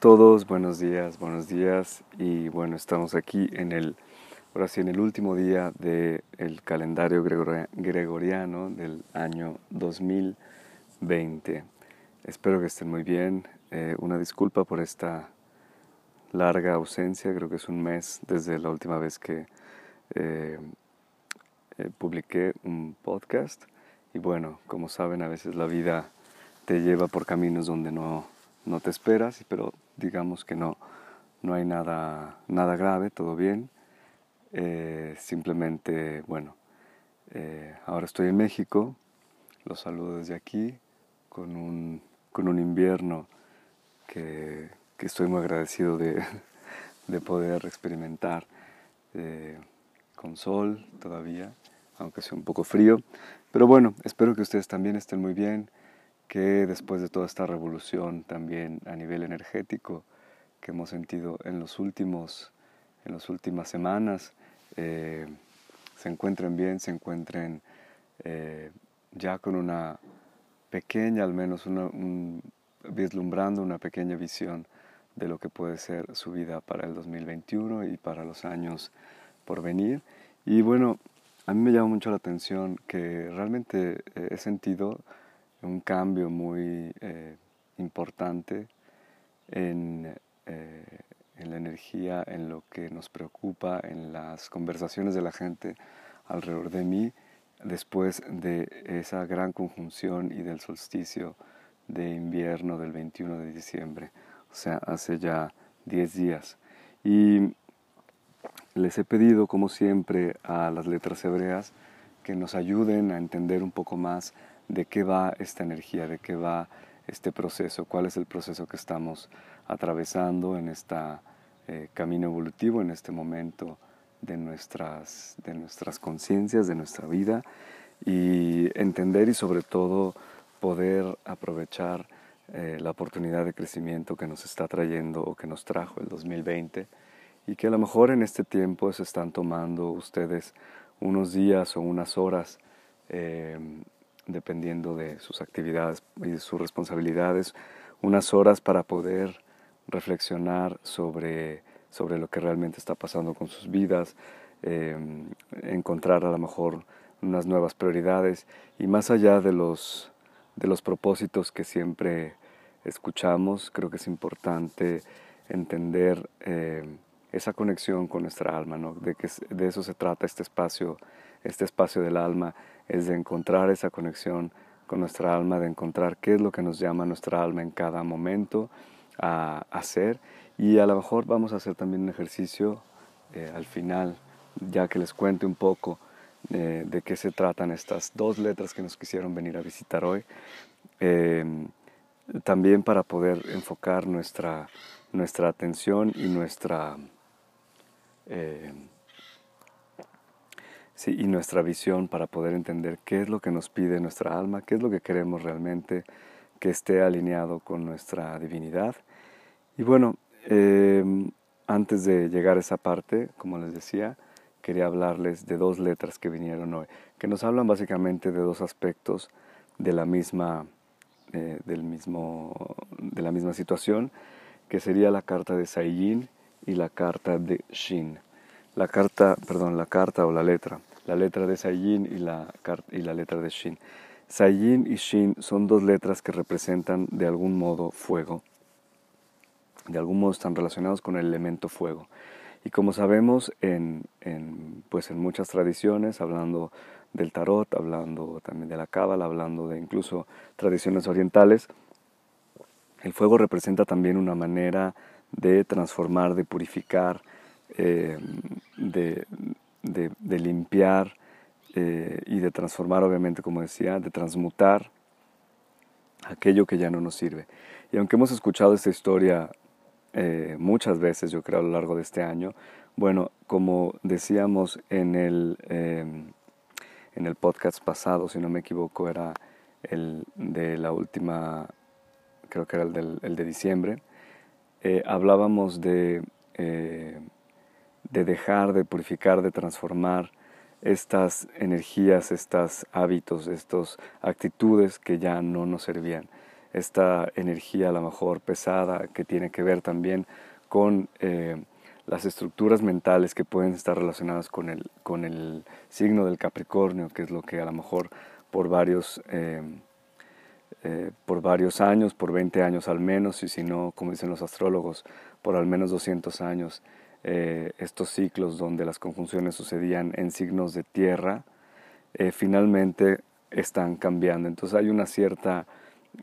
todos, buenos días, buenos días y bueno, estamos aquí en el, ahora sí, en el último día del calendario gregoriano del año 2020. Espero que estén muy bien, eh, una disculpa por esta larga ausencia, creo que es un mes desde la última vez que eh, eh, publiqué un podcast y bueno, como saben, a veces la vida te lleva por caminos donde no no te esperas, pero digamos que no, no hay nada, nada grave, todo bien. Eh, simplemente, bueno, eh, ahora estoy en México, los saludo desde aquí, con un, con un invierno que, que, estoy muy agradecido de, de poder experimentar eh, con sol todavía, aunque sea un poco frío. Pero bueno, espero que ustedes también estén muy bien que después de toda esta revolución también a nivel energético que hemos sentido en los últimos en las últimas semanas eh, se encuentren bien se encuentren eh, ya con una pequeña al menos una, vislumbrando una pequeña visión de lo que puede ser su vida para el 2021 y para los años por venir. Y bueno a mí me llama mucho la atención que realmente he sentido un cambio muy eh, importante en, eh, en, la energía, en lo que nos preocupa, en las conversaciones de la gente alrededor de mí, después de esa gran conjunción y del solsticio de invierno del 21 de diciembre, o sea, hace ya 10 días. Y les he pedido, como siempre, a las letras hebreas que nos ayuden a entender un poco más de qué va esta energía, de qué va este proceso, cuál es el proceso que estamos atravesando en este camino evolutivo, en este momento de nuestras, de nuestras conciencias, de nuestra vida, y entender y sobre todo poder aprovechar eh, la oportunidad de crecimiento que nos está trayendo o que nos trajo el 2020 y que a lo mejor en este tiempo se están tomando ustedes unos días o unas horas eh, dependiendo de sus actividades y de sus responsabilidades, unas horas para poder reflexionar sobre, sobre lo que realmente está pasando con sus vidas, em, encontrar a lo mejor unas nuevas prioridades y más allá de los, de los propósitos que siempre escuchamos, creo que es importante entender em, esa conexión con nuestra alma, ¿no? de que de eso se trata este espacio, este espacio del alma, es de encontrar esa conexión con nuestra alma, de encontrar qué es lo que nos llama nuestra alma en cada momento a hacer. Y a lo mejor vamos a hacer también un ejercicio eh, al final, ya que les cuente un poco eh, de qué se tratan estas dos letras que nos quisieron venir a visitar hoy. Eh, también para poder enfocar nuestra, nuestra atención y nuestra Sí, y nuestra visión para poder entender qué es lo que nos pide nuestra alma, qué es lo que queremos realmente que esté alineado con nuestra divinidad. Y bueno, em, antes de llegar a esa parte, como les decía, quería hablarles de dos letras que vinieron hoy, que nos hablan básicamente de dos aspectos de la misma, eh, del mismo, de la misma situación, que sería la carta de Saiyin y la carta de Shin. La carta, perdón, la carta o la letra la letra de Saiyin y la, y la letra de Shin. Saiyin y Shin son dos letras que representan de algún modo fuego. De algún modo están relacionados con el elemento fuego. Y como sabemos en, en, pues en muchas tradiciones, hablando del tarot, hablando también de la cábala, hablando de incluso tradiciones orientales, el fuego representa también una manera de transformar, de purificar, eh, de, de, limpiar eh, y de transformar, obviamente, como decía, de transmutar aquello que ya no nos sirve. Y aunque hemos escuchado esta historia eh, muchas veces, yo creo, a lo largo de este año, bueno, como decíamos en el, em, en el podcast pasado, si no me equivoco, era el de la última, creo que era el, del, el de diciembre, eh, hablábamos de de dejar, de purificar, de transformar estas energías, estos hábitos, estas actitudes que ya no nos servían. esta energía a lo mejor pesada que tiene que ver también con eh, las estructuras mentales que pueden estar relacionadas con el, con el signo del Capricornio, que es lo que a lo mejor por varios, eh, eh, por varios años, por 20 años al menos, y si no, como dicen los astrólogos, por al menos 200 años, estos ciclos donde las conjunciones sucedían en signos de tierra, finalmente están cambiando. Entonces hay una cierta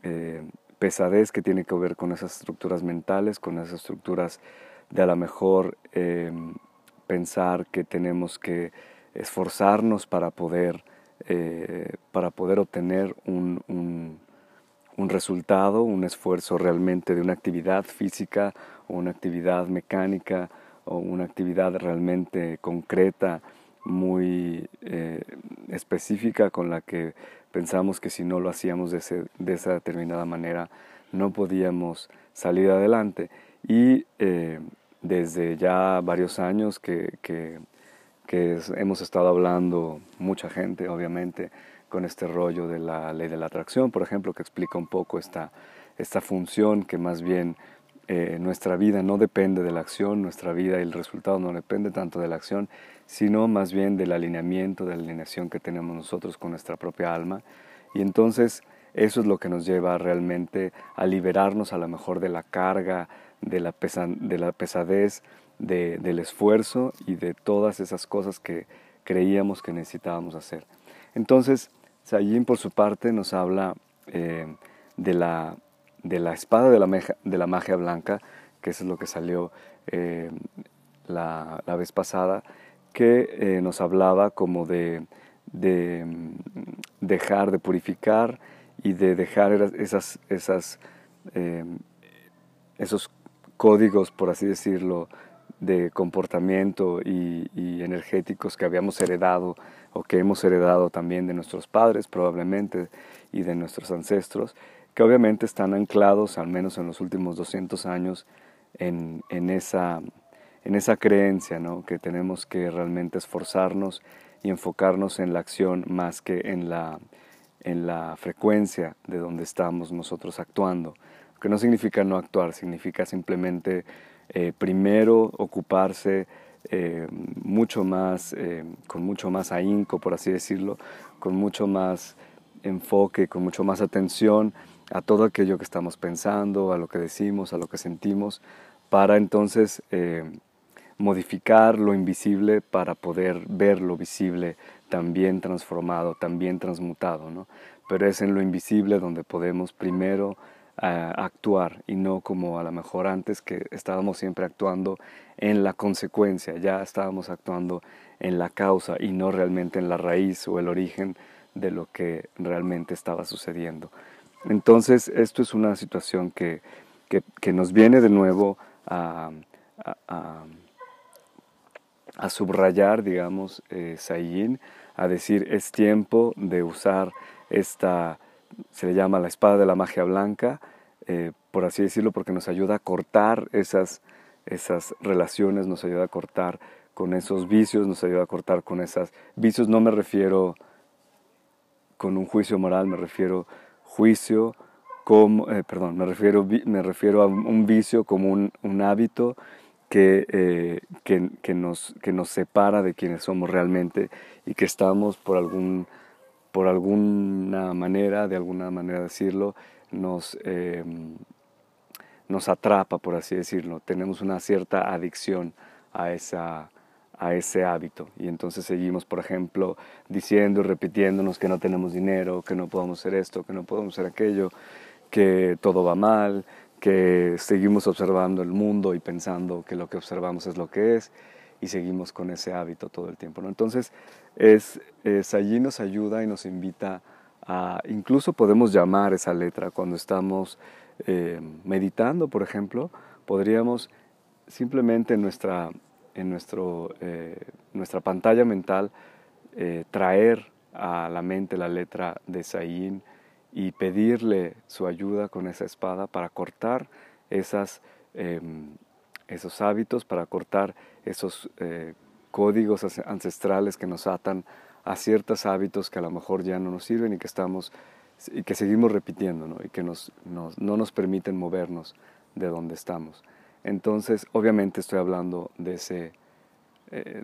eh, pesadez que tiene que ver con esas estructuras mentales, con esas estructuras de a lo mejor eh, pensar que tenemos que esforzarnos para poder, eh, para poder obtener un, un, un, resultado, un esfuerzo realmente de una actividad física una actividad mecánica o una actividad realmente concreta, muy específica con la que pensamos que si no lo hacíamos de, esa determinada manera no podíamos salir adelante. Y eh, desde ya varios años que, hemos estado hablando, mucha gente obviamente, con este rollo de la ley de la atracción, por ejemplo, que explica un poco esta, esta función que más bien eh, nuestra vida no depende de la acción, nuestra vida y el resultado no depende tanto de la acción, sino más bien del alineamiento, de la alineación que tenemos nosotros con nuestra propia alma. Y entonces eso es lo que nos lleva realmente a liberarnos a lo mejor de la carga, de la, de la pesadez, del esfuerzo y de todas esas cosas que creíamos que necesitábamos hacer. Entonces, Sayin por su parte nos habla eh, de, la, de la espada de la, de la magia blanca, que eso es lo que salió eh, la, la vez pasada, que eh, nos hablaba como de, mm, dejar de purificar y de dejar esas, esos códigos, por así decirlo, de comportamiento y, energéticos que habíamos heredado o que hemos heredado también de nuestros padres probablemente y de nuestros ancestros, que obviamente están anclados, al menos en los últimos 200 años, en, en esa en esa creencia, ¿no? que tenemos que realmente esforzarnos y enfocarnos en la acción más que en la, en la frecuencia de donde estamos nosotros actuando. Que no significa no actuar, significa simplemente eh, primero ocuparse eh, mucho más, eh, con mucho más ahínco, por así decirlo, con mucho más enfoque, con mucho más atención a todo aquello que estamos pensando, a lo que decimos, a lo que sentimos, para entonces modificar lo invisible para poder ver lo visible también transformado, también transmutado, ¿no? Pero es en lo invisible donde podemos primero eh, actuar y no como a lo mejor antes que estábamos siempre actuando en la consecuencia, ya estábamos actuando en la causa y no realmente en la raíz o el origen de lo que realmente estaba sucediendo. Entonces, esto es una situación que, que, nos viene de nuevo a a subrayar, digamos, eh, Sayin, a decir es tiempo de usar esta, se le llama la espada de la magia blanca, eh, por así decirlo, porque nos ayuda a cortar esas, esas relaciones, nos ayuda a cortar con esos vicios, nos ayuda a cortar con esas vicios. No me refiero con un juicio moral, me refiero juicio como, eh, perdón, me refiero, me refiero a un vicio como un, un hábito eh, que, que, nos, que nos separa de quienes somos realmente y que estamos por, algún, por alguna manera, de alguna manera decirlo, nos, em, nos atrapa, por así decirlo. Tenemos una cierta adicción a, esa, a ese hábito y entonces seguimos, por ejemplo, diciendo y repitiéndonos que no tenemos dinero, que no podemos hacer esto, que no podemos hacer aquello, que todo va mal, que seguimos observando el mundo y pensando que lo que observamos es lo que es y seguimos con ese hábito todo el tiempo. ¿no? Entonces, es, allí nos ayuda y nos invita a, incluso podemos llamar esa letra cuando estamos eh, meditando, por ejemplo, podríamos simplemente en nuestra, en nuestro, eh, nuestra pantalla mental eh, traer a la mente la letra de Sayin, y pedirle su ayuda con esa espada para cortar em, esos hábitos, para cortar esos códigos ancestrales que nos atan a ciertos hábitos que a lo mejor ya no nos sirven y que estamos y que seguimos repitiendo ¿no? y que nos, no nos permiten movernos de donde estamos. Entonces, obviamente estoy hablando de ese, eh,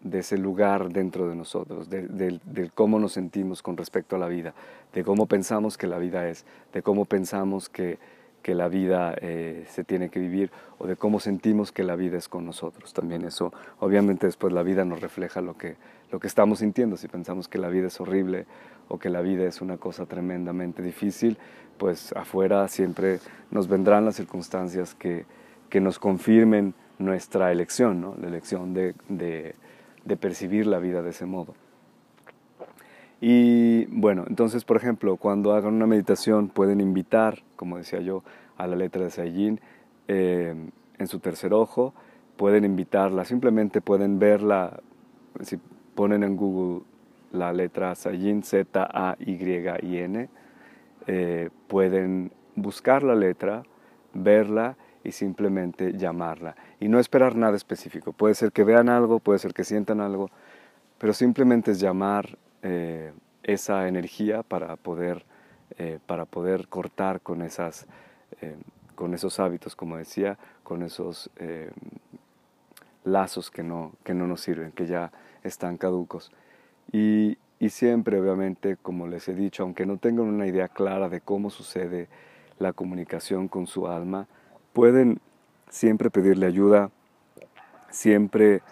de ese lugar dentro de nosotros, de, cómo nos sentimos con respecto a la vida, de cómo pensamos que la vida es, de cómo pensamos que, que la vida eh, se tiene que vivir o de cómo sentimos que la vida es con nosotros. También eso, obviamente después la vida nos refleja lo que, lo que estamos sintiendo. Si pensamos que la vida es horrible o que la vida es una cosa tremendamente difícil, pues afuera siempre nos vendrán las circunstancias que, que nos confirmen nuestra elección, ¿no? la elección de, de, de percibir la vida de ese modo. Y bueno, entonces, por ejemplo, cuando hagan una meditación pueden invitar, como decía yo, a la letra de Saiyín eh, en su tercer ojo, pueden invitarla, simplemente pueden verla, si ponen en Google la letra Saiyín, Z-A-Y-I-N, eh, pueden buscar la letra, verla y simplemente llamarla. Y no esperar nada específico. Puede ser que vean algo, puede ser que sientan algo, pero simplemente es llamar eh, esa energía para poder, eh, para poder cortar con, esas, eh, con esos hábitos, como decía, con esos lazos que no, que no nos sirven, que ya están caducos. Y, y siempre, obviamente, como les he dicho, aunque no tengan una idea clara de cómo sucede la comunicación con su alma, pueden siempre pedirle ayuda, siempre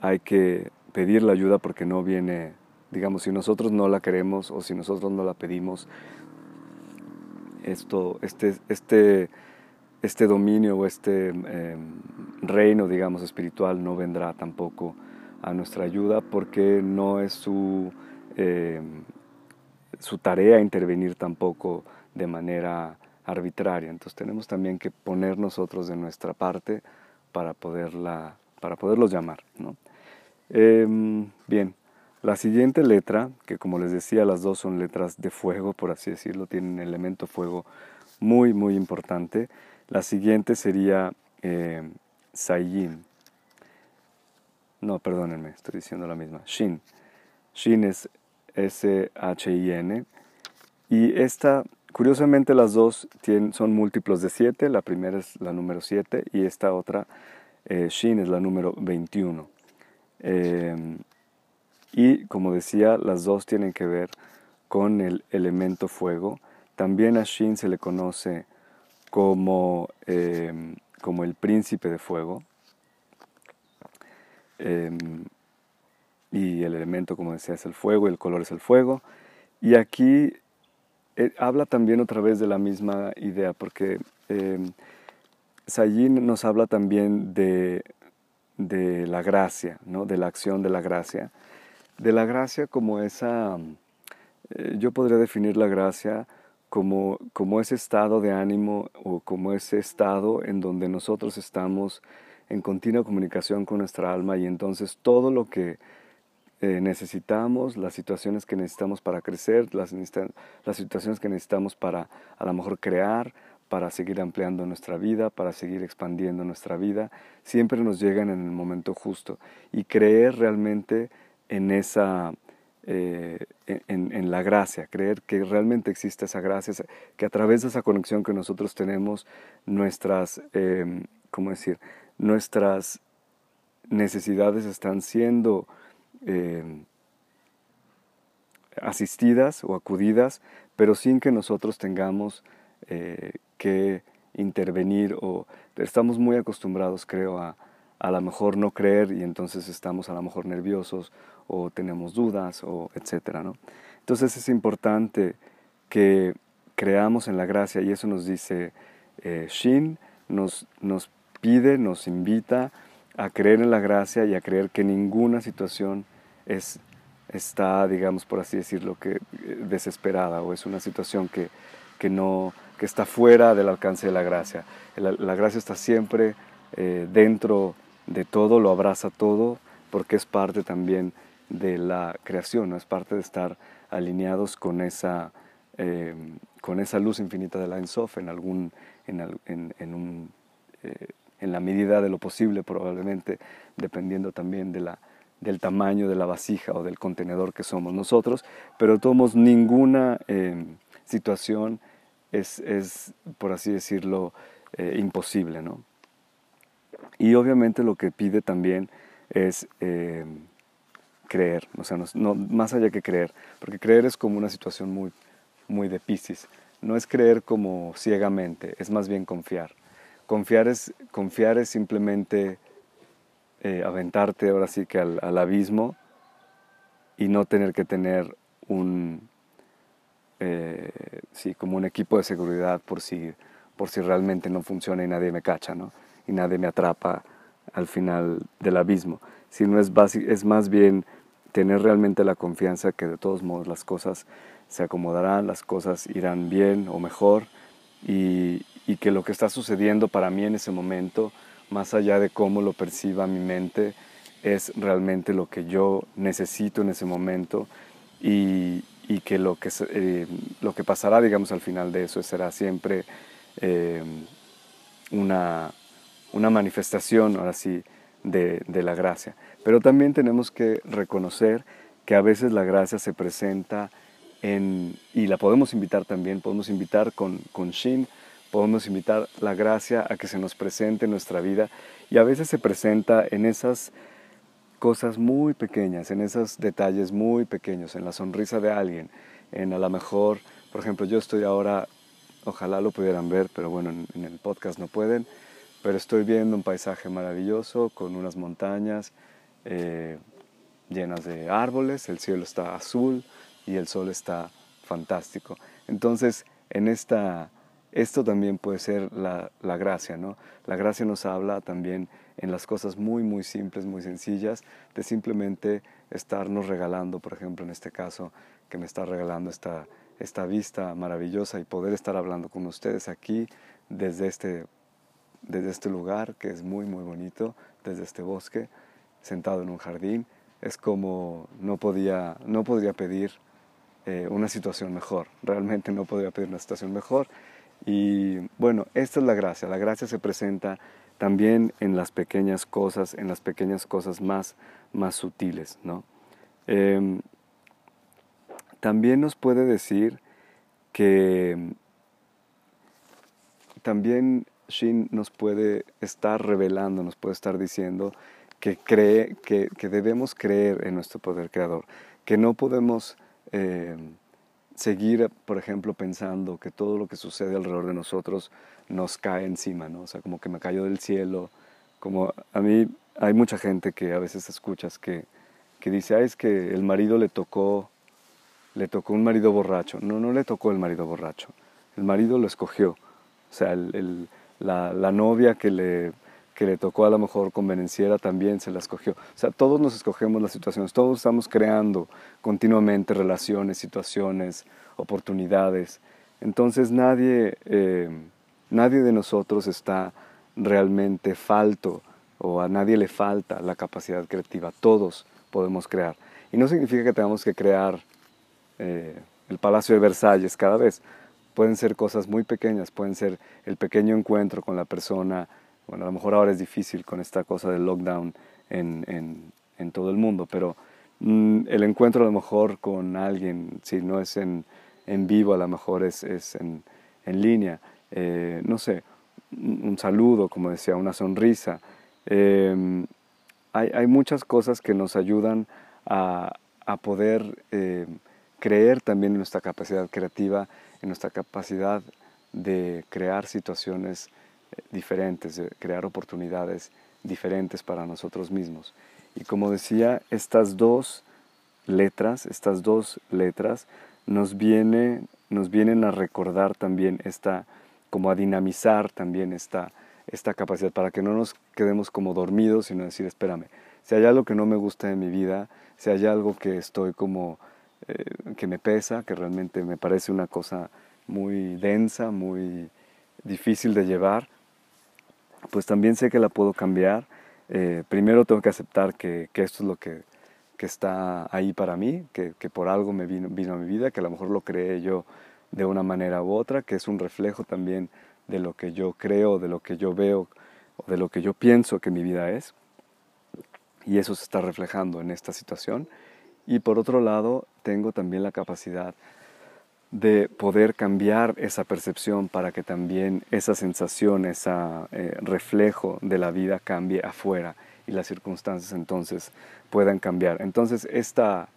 hay que pedir la ayuda porque no viene digamos, si nosotros no la queremos o si nosotros no la pedimos, esto, este, este, este dominio o este em, reino, digamos, espiritual no vendrá tampoco a nuestra ayuda porque no es su, em, su tarea intervenir tampoco de manera arbitraria. Entonces tenemos también que poner nosotros de nuestra parte para, poderla, para poderlos llamar. ¿no? Em, bien, la siguiente letra, que como les decía, las dos son letras de fuego, por así decirlo, tienen elemento fuego muy, muy importante. La siguiente sería eh. No, perdónenme, estoy diciendo la misma. Shin. Shin es S-H-I-N. Y esta, curiosamente, las dos son múltiplos de 7. La primera es la número 7 y esta otra, eh, Shin, es la número 21. Y como decía, las dos tienen que ver con el elemento fuego. También a Shin se le conoce como, em, como el príncipe de fuego. Em, y el elemento, como decía, es el fuego, y el color es el fuego. Y aquí eh, habla también otra vez de la misma idea, porque eh, Sayin nos habla también de, de la gracia, ¿no? de la acción de la gracia de la gracia como esa, eh, yo podría definir la gracia como, como ese estado de ánimo o como ese estado en donde nosotros estamos en continua comunicación con nuestra alma y entonces todo lo que eh, necesitamos, las situaciones que necesitamos para crecer, las, las situaciones que necesitamos para a lo mejor crear, para seguir ampliando nuestra vida, para seguir expandiendo nuestra vida, siempre nos llegan en el momento justo. Y creer realmente en esa, eh, en, la gracia, creer que realmente existe esa gracia, que a través de esa conexión que nosotros tenemos, nuestras, em, ¿cómo decir? Nuestras necesidades están siendo em, asistidas o acudidas, pero sin que nosotros tengamos eh, que intervenir o estamos muy acostumbrados, creo, a, a lo mejor no creer y entonces estamos a lo mejor nerviosos o tenemos dudas o etcétera, ¿no? Entonces es importante que creamos en la gracia y eso nos dice eh, Shin, nos, nos pide, nos invita a creer en la gracia y a creer que ninguna situación es, está, digamos, por así decirlo, que, eh, desesperada o es una situación que, que, no, que está fuera del alcance de la gracia. La, gracia está siempre eh, dentro de todo, lo abraza todo, porque es parte también de la creación, es parte de estar alineados con esa, eh, con esa luz infinita de la Ensof en, algún, en, en, un, eh, en la medida de lo posible probablemente, dependiendo también de la, del tamaño de la vasija o del contenedor que somos nosotros, pero tomamos ninguna em, situación es, es, por así decirlo, eh, imposible, ¿no? Y obviamente lo que pide también es em, creer, o sea, no, más allá que creer, porque creer es como una situación muy, muy de Pisces, no es creer como ciegamente, es más bien confiar. Confiar es, confiar es simplemente eh, aventarte ahora sí que al, abismo y no tener que tener un, eh, sí, como un equipo de seguridad por si, por si realmente no funciona y nadie me cacha, ¿no? Y nadie me atrapa al final del abismo. Sino es, es más bien tener realmente la confianza que de todos modos las cosas se acomodarán, las cosas irán bien o mejor y, y que lo que está sucediendo para mí en ese momento más allá de cómo lo perciba mi mente, es realmente lo que yo necesito en ese momento y, que, lo que eh, lo que pasará, digamos, al final de eso será siempre eh, una, una manifestación, ahora sí, de, de, la gracia. Pero también tenemos que reconocer que a veces la gracia se presenta en, y la podemos invitar también, podemos invitar con, con Shin, podemos invitar la gracia a que se nos presente en nuestra vida y a veces se presenta en esas cosas muy pequeñas, en esos detalles muy pequeños, en la sonrisa de alguien, en a lo mejor, por ejemplo, yo estoy ahora, ojalá lo pudieran ver, pero bueno, en, el podcast no pueden, pero estoy viendo un paisaje maravilloso con unas montañas eh, llenas de árboles, el cielo está azul y el sol está fantástico. Entonces, en esta esto también puede ser la, gracia, ¿no? La gracia nos habla también en las cosas muy, muy simples, muy sencillas, de simplemente estarnos regalando, por ejemplo, en este caso, que me está regalando esta, esta vista maravillosa y poder estar hablando con ustedes aquí desde este, desde este lugar que es muy, muy bonito, desde este bosque, sentado en un jardín. Es como no podía, no podría pedir eh, una situación mejor, realmente no podría pedir una situación mejor y bueno, esta es la gracia. La gracia se presenta también en las pequeñas cosas, en las pequeñas cosas más, más sutiles, ¿no? Em, también nos puede decir que también Shin nos puede estar revelando, nos puede estar diciendo que, cree, que, que debemos creer en nuestro poder creador, que no podemos em, seguir, por ejemplo, pensando que todo lo que sucede alrededor de nosotros nos cae encima, ¿no? O sea, como que me cayó del cielo, como a mí hay mucha gente que a veces escuchas que, que dice, es que el marido le tocó, le tocó un marido borracho. No, no le tocó el marido borracho, el marido lo escogió. O sea, el, la, la novia que le que le tocó a lo mejor convenenciera también se la escogió. O sea, todos nos escogemos las situaciones, todos estamos creando continuamente relaciones, situaciones, oportunidades. Entonces nadie, eh, nadie de nosotros está realmente falto o a nadie le falta la capacidad creativa. Todos podemos crear. Y no significa que tengamos que crear eh, el Palacio de Versalles cada vez. Pueden ser cosas muy pequeñas, pueden ser el pequeño encuentro con la persona bueno, a lo mejor ahora es difícil con esta cosa del lockdown en, en, en todo el mundo, pero mm, el encuentro a lo mejor con alguien, si no es en, en vivo, a lo mejor es, es en, línea, eh, no sé, un saludo, como decía, una sonrisa. Em, hay, hay, muchas cosas que nos ayudan a, a poder eh, creer también en nuestra capacidad creativa, en nuestra capacidad de crear situaciones diferentes, de crear oportunidades diferentes para nosotros mismos. Y como decía, estas dos letras, estas dos letras nos, viene, nos vienen a recordar también esta, como a dinamizar también esta, esta capacidad, para que no nos quedemos como dormidos, sino decir, espérame, si hay algo que no me gusta en mi vida, si hay algo que estoy como, eh, que me pesa, que realmente me parece una cosa muy densa, muy difícil de llevar, pues también sé que la puedo cambiar. Eh, primero tengo que aceptar que, esto es lo que, está ahí para mí, que, que, por algo me vino, vino a mi vida, que a lo mejor lo creé yo de una manera u otra, que es un reflejo también de lo que yo creo, de lo que yo veo, o de lo que yo pienso que mi vida es. y eso se está reflejando en esta situación. Y por otro lado, tengo también la capacidad de poder cambiar esa percepción para que también esa sensación, ese eh, reflejo de la vida cambie afuera y las circunstancias entonces puedan cambiar. Entonces esta,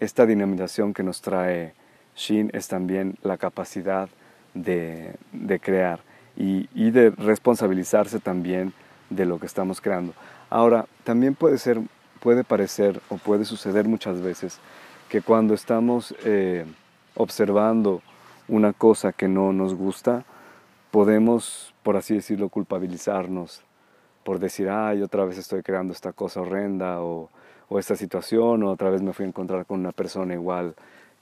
esta dinamización que nos trae Shin es también la capacidad de, de crear y, y, de responsabilizarse también de lo que estamos creando. Ahora, también puede ser, puede parecer o puede suceder muchas veces que cuando estamos eh, observando una cosa que no nos gusta, podemos, por así decirlo, culpabilizarnos por decir, ay, otra vez estoy creando esta cosa horrenda o, o, esta situación, o otra vez me fui a encontrar con una persona igual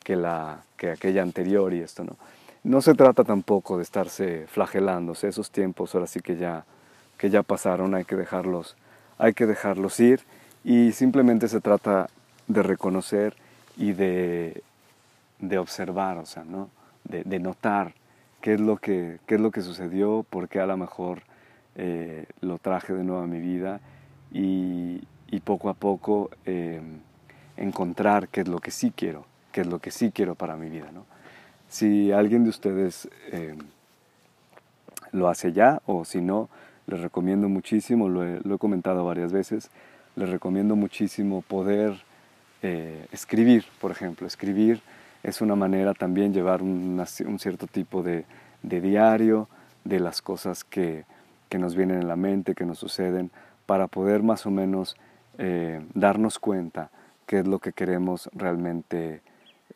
que, la, que aquella anterior y esto, ¿no? No se trata tampoco de estarse flagelándose, esos tiempos ahora sí que ya, que ya pasaron, hay que dejarlos, hay que dejarlos ir y simplemente se trata de reconocer y de, de observar, o sea, ¿no? de, de notar qué es, lo que, qué es lo que sucedió, por qué a lo mejor eh, lo traje de nuevo a mi vida y, y poco a poco eh, encontrar qué es lo que sí quiero, qué es lo que sí quiero para mi vida. ¿no? Si alguien de ustedes eh, lo hace ya o si no, les recomiendo muchísimo, lo he, lo he comentado varias veces, les recomiendo muchísimo poder escribir, por ejemplo, escribir es una manera también llevar un, cierto tipo de, diario de las cosas que, que, nos vienen en la mente, que nos suceden, para poder más o menos eh, darnos cuenta qué es lo que queremos realmente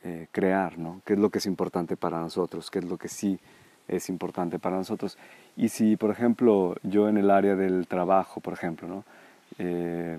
eh, crear, ¿no? qué es lo que es importante para nosotros, qué es lo que sí es importante para nosotros. Y si, por ejemplo, yo en el área del trabajo, por ejemplo, ¿no? Eh,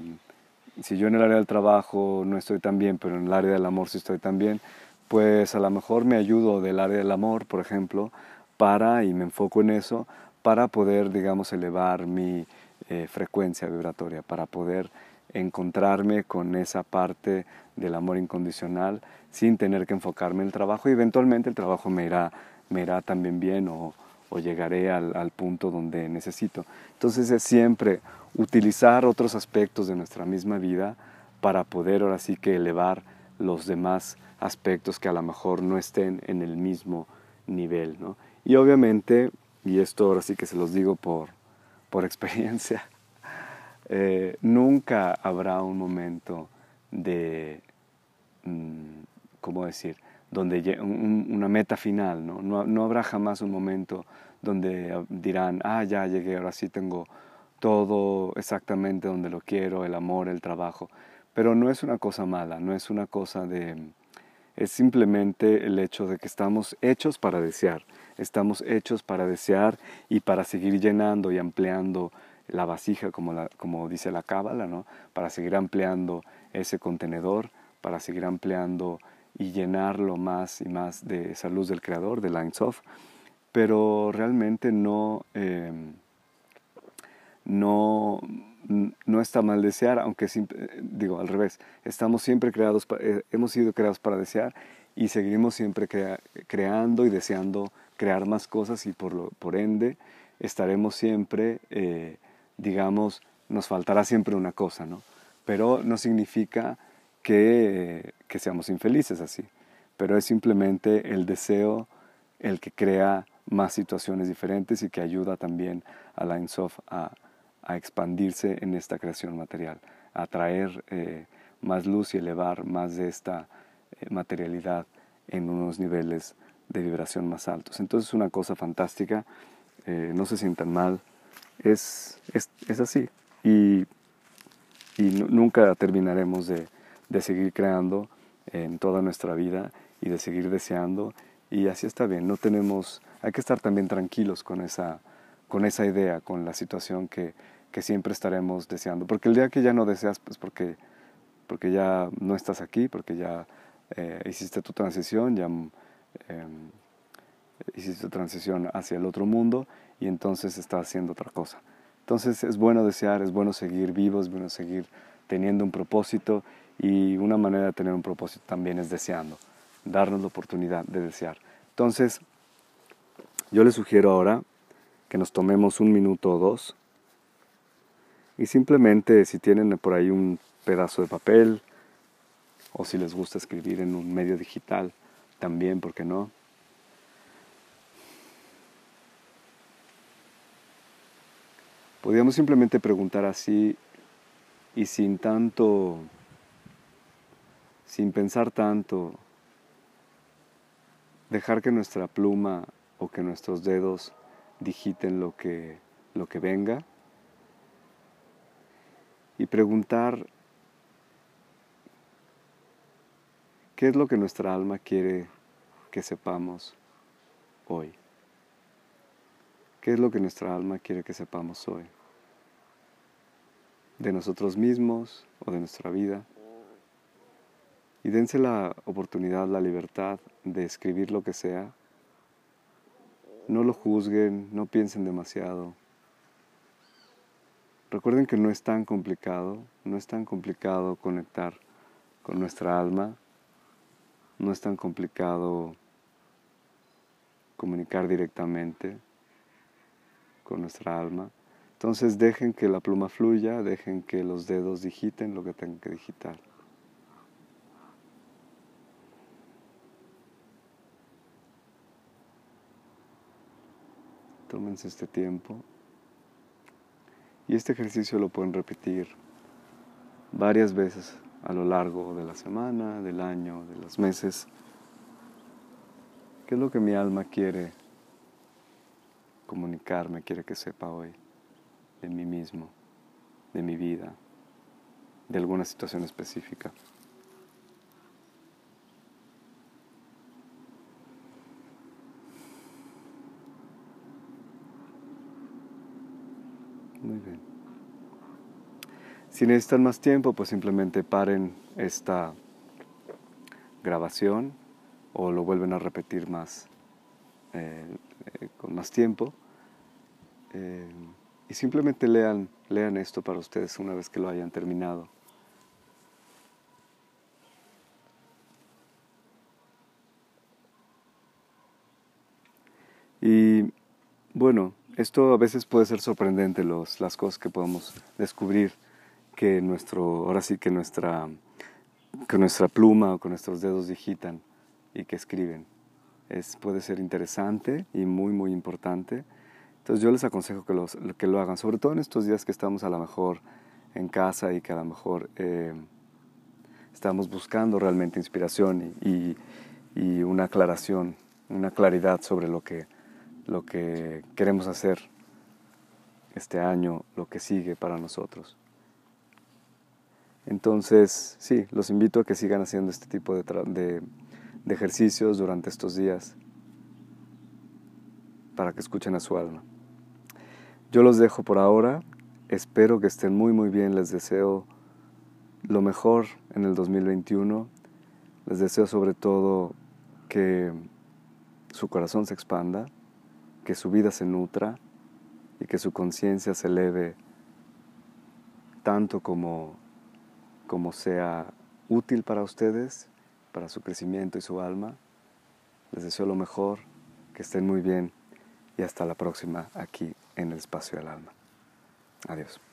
si yo en el área del trabajo no estoy tan bien, pero en el área del amor sí estoy tan bien, pues a lo mejor me ayudo del área del amor, por ejemplo, para, y me enfoco en eso, para poder, digamos, elevar mi eh, frecuencia vibratoria, para poder encontrarme con esa parte del amor incondicional sin tener que enfocarme en el trabajo y eventualmente el trabajo me irá, me irá también bien o, o llegaré al, punto donde necesito. Entonces es siempre utilizar otros aspectos de nuestra misma vida para poder ahora sí que elevar los demás aspectos que a lo mejor no estén en el mismo nivel. ¿no? Y obviamente, y esto ahora sí que se los digo por, por experiencia, eh, nunca habrá un momento de, mm, ¿cómo decir?, donde un, una meta final, ¿no? ¿no? No habrá jamás un momento donde dirán, ah, ya llegué, ahora sí tengo todo exactamente donde lo quiero, el amor, el trabajo. Pero no es una cosa mala, no es una cosa de... Es simplemente el hecho de que estamos hechos para desear, estamos hechos para desear y para seguir llenando y ampliando la vasija, como, la, como dice la cábala, ¿no? para seguir ampliando ese contenedor, para seguir ampliando y llenarlo más y más de esa luz del Creador, de Lines Off, pero realmente no, eh, no, no está mal desear, aunque digo al revés, estamos siempre creados, eh, hemos sido creados para desear y seguiremos siempre creando y deseando crear más cosas y por, lo, por ende estaremos siempre, eh, digamos, nos faltará siempre una cosa, ¿no? Pero no significa que, que seamos infelices así, pero es simplemente el deseo el que crea más situaciones diferentes y que ayuda también a la Insof a a expandirse en esta creación material, a traer eh, más luz y elevar más de esta eh, materialidad en unos niveles de vibración más altos. Entonces es una cosa fantástica, eh, no se sientan mal, es, es, es así y, y nunca terminaremos de, de seguir creando en toda nuestra vida y de seguir deseando y así está bien, no tenemos, hay que estar también tranquilos con esa, con esa idea, con la situación que, que siempre estaremos deseando. Porque el día que ya no deseas, pues porque, porque ya no estás aquí, porque ya eh, hiciste tu transición, ya eh, hiciste transición hacia el otro mundo y entonces estás haciendo otra cosa. Entonces es bueno desear, es bueno seguir vivos, es bueno seguir teniendo un propósito y una manera de tener un propósito también es deseando, darnos la oportunidad de desear. Entonces, yo les sugiero ahora que nos tomemos un minuto o dos Y simplemente si tienen por ahí un pedazo de papel o si les gusta escribir en un medio digital, también, ¿por qué no? Podríamos simplemente preguntar así y sin tanto, sin pensar tanto, dejar que nuestra pluma o que nuestros dedos digiten lo que, lo que venga y preguntar qué es lo que nuestra alma quiere que sepamos hoy. ¿Qué es lo que nuestra alma quiere que sepamos hoy? De nosotros mismos o de nuestra vida. Y dense la oportunidad, la libertad de escribir lo que sea. No lo juzguen, no piensen demasiado. Recuerden que no es tan complicado, no es tan complicado conectar con nuestra alma, no es tan complicado comunicar directamente con nuestra alma. Entonces dejen que la pluma fluya, dejen que los dedos digiten lo que tengan que digitar. Tómense este tiempo. Y este ejercicio lo pueden repetir varias veces a lo largo de la semana, del año, de los meses. ¿Qué es lo que mi alma quiere comunicarme, quiere que sepa hoy de mí mismo, de mi vida, de alguna situación específica. Muy bien. Si necesitan más tiempo, pues simplemente paren esta grabación o lo vuelven a repetir más eh, eh, con más tiempo eh, y simplemente lean, lean esto para ustedes una vez que lo hayan terminado. Y bueno, esto a veces puede ser sorprendente, los, las cosas que podemos descubrir que nuestro, ahora sí que nuestra, que nuestra pluma o con nuestros dedos digitan y que escriben. Es, puede ser interesante y muy, muy importante. Entonces yo les aconsejo que, los, que lo hagan, sobre todo en estos días que estamos a lo mejor en casa y que a lo mejor eh, estamos buscando realmente inspiración y, y, una aclaración, una claridad sobre lo que, lo que queremos hacer este año, lo que sigue para nosotros. Entonces, sí, los invito a que sigan haciendo este tipo de, de, ejercicios durante estos días para que escuchen a su alma. Yo los dejo por ahora. Espero que estén muy muy bien. Les deseo lo mejor en el 2021. Les deseo sobre todo que su corazón se expanda, que su vida se nutra y que su conciencia se eleve tanto como, como sea útil para ustedes, para su crecimiento y su alma. Les deseo lo mejor, que estén muy bien y hasta la próxima aquí en el espacio del alma. Adiós.